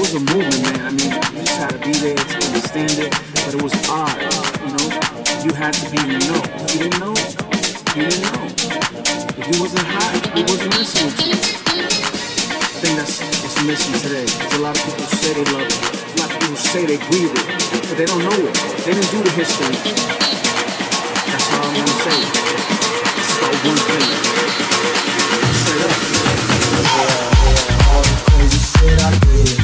was a movement, man. I mean, you just had to be there to understand it, but it was odd, you know? You had to be in the know. If you didn't know, you didn't know. If you wasn't hot, it wasn't messing with you. I think that's what's missing today. There's a lot of people say they love it. A lot of people say they grieve it, but they don't know it. They didn't do the history. That's all I'm gonna say. It's about one thing. Straight up. Yeah, all the crazy shit I did.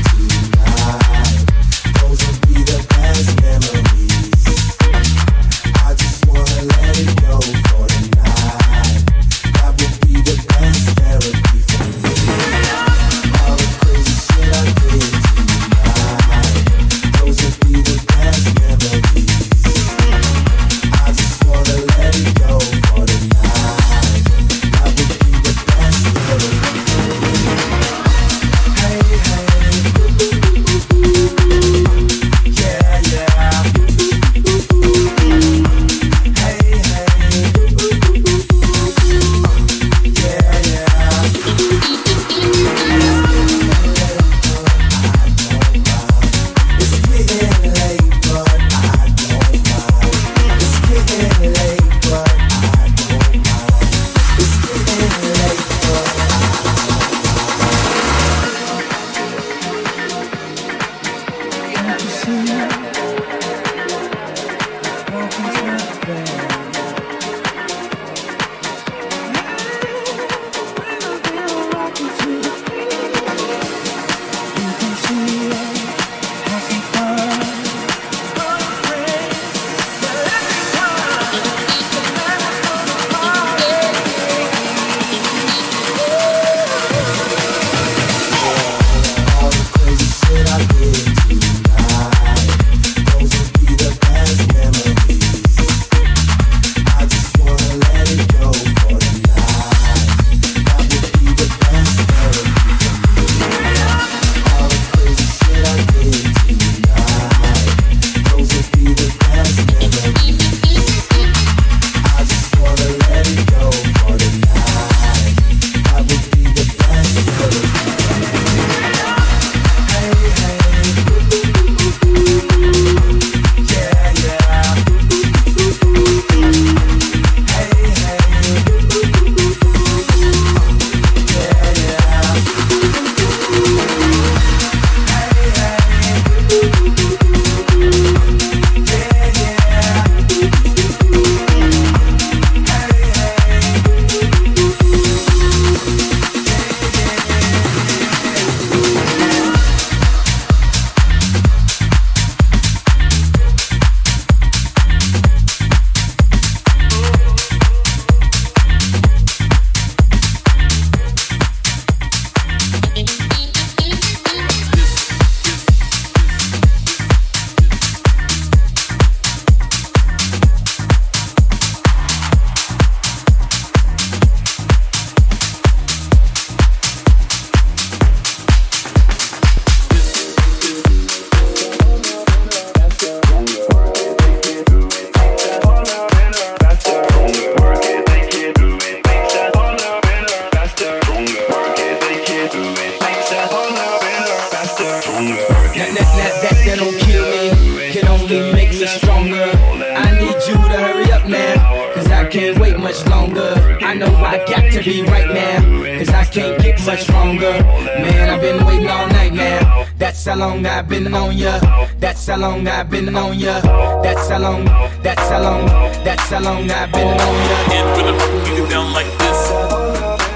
That's how long I've been on ya. That's how long I've been on ya. That's how long. That's how long. That's how long I've been on ya. And for the you down like this,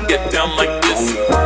get down like this.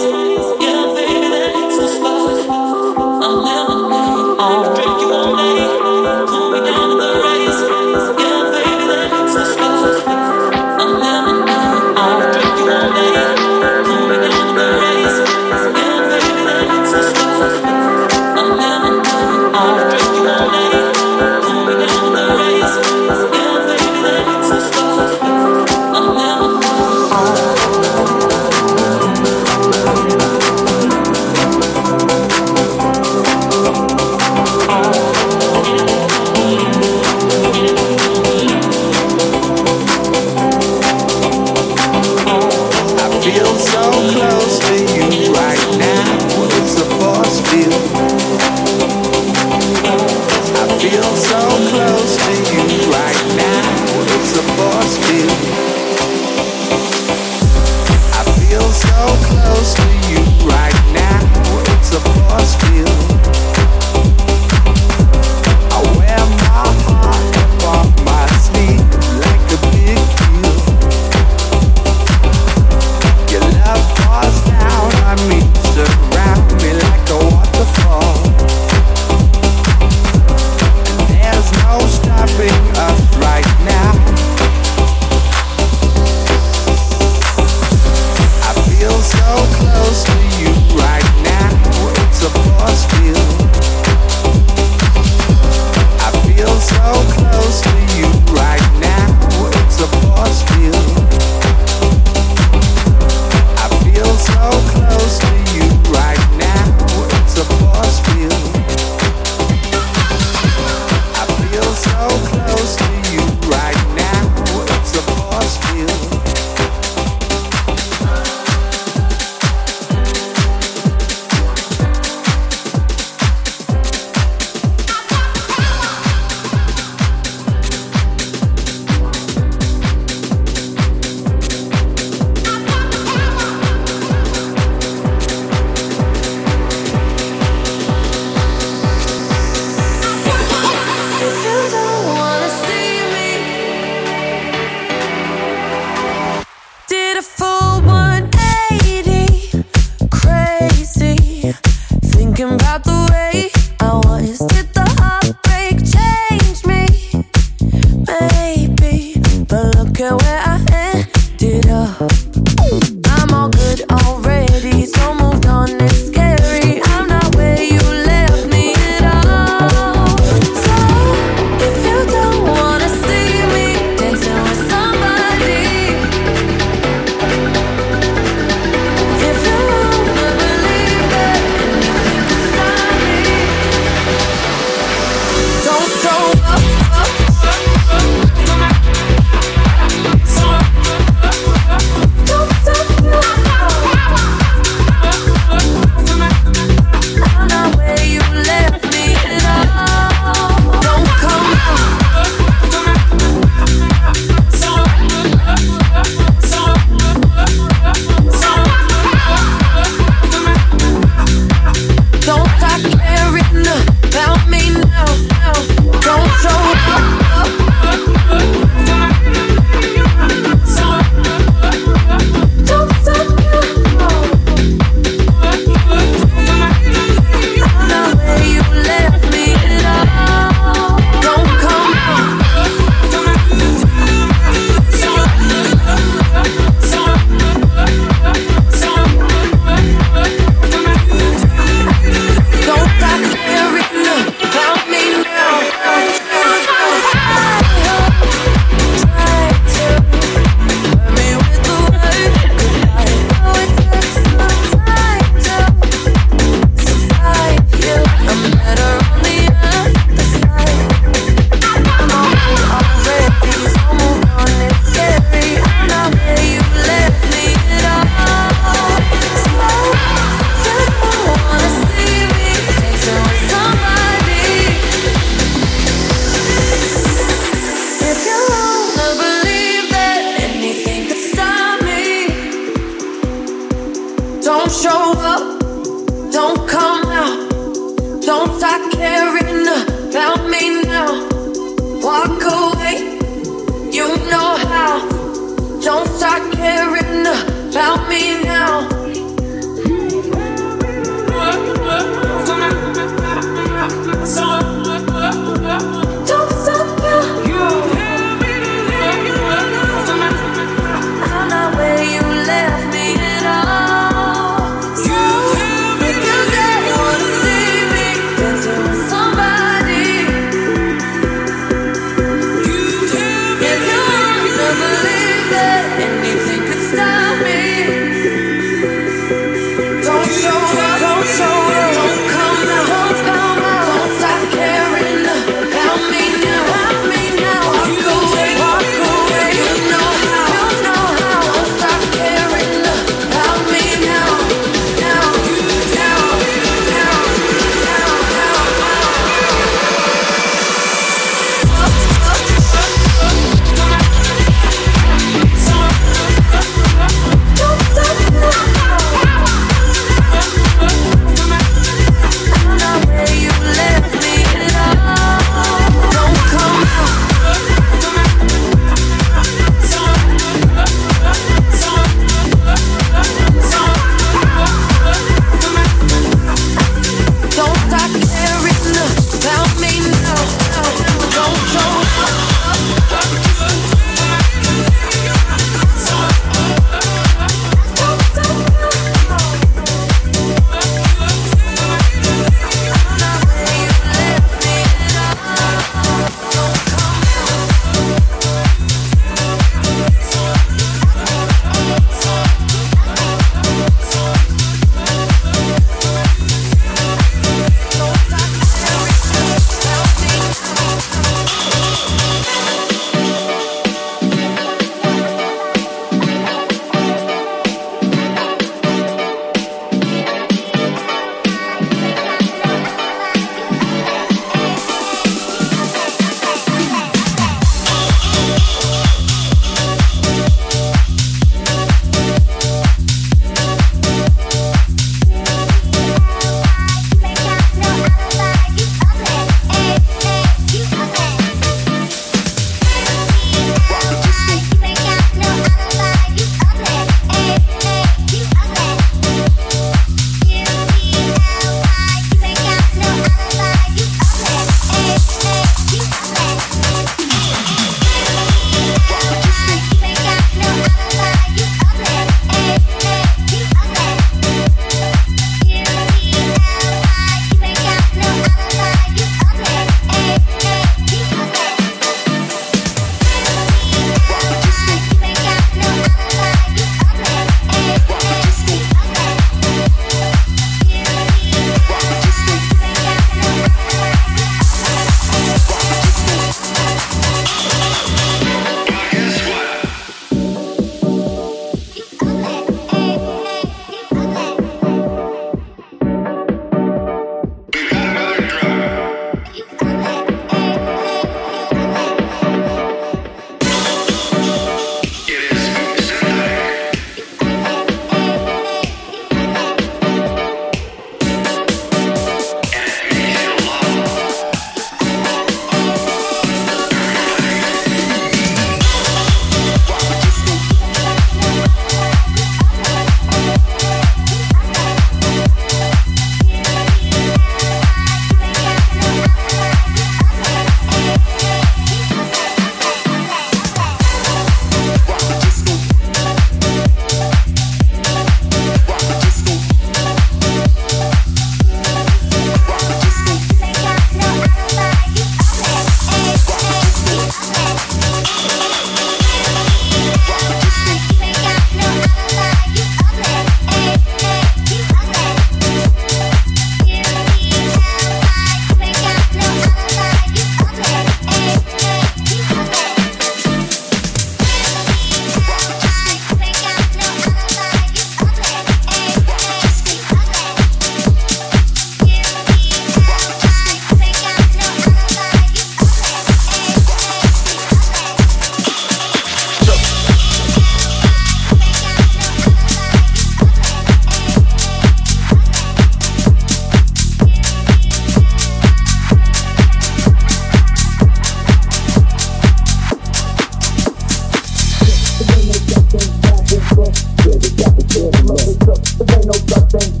thank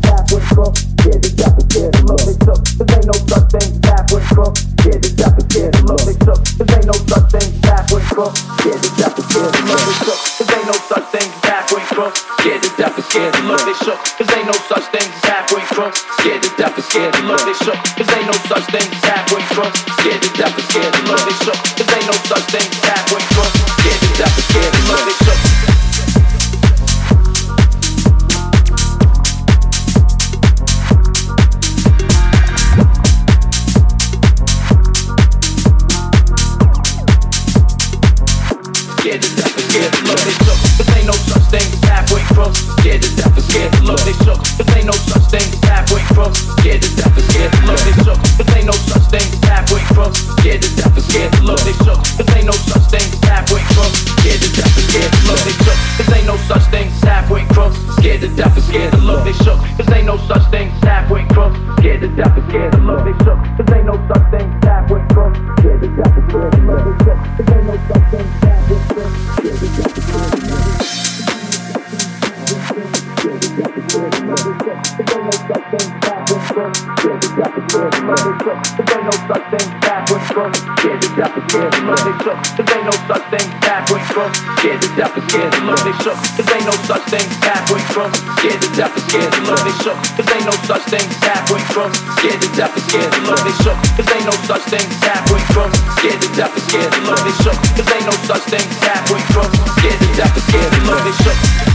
shook, cause ain't no such thing halfway from scared to death or scared to love. They shook, cause ain't no such thing halfway from scared to death or scared to love. They shook, cause ain't no such thing halfway from scared to death or scared to love. They shook, cause ain't no such thing halfway from scared to death scared to look. They shook, cause ain't no such thing halfway from scared to death or scared to love. They shook.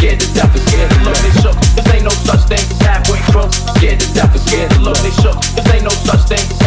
scared to death and scared to look. They shook. This ain't no such thing as halfway crooks. Scared to death and scared to look. They shook. This ain't no such thing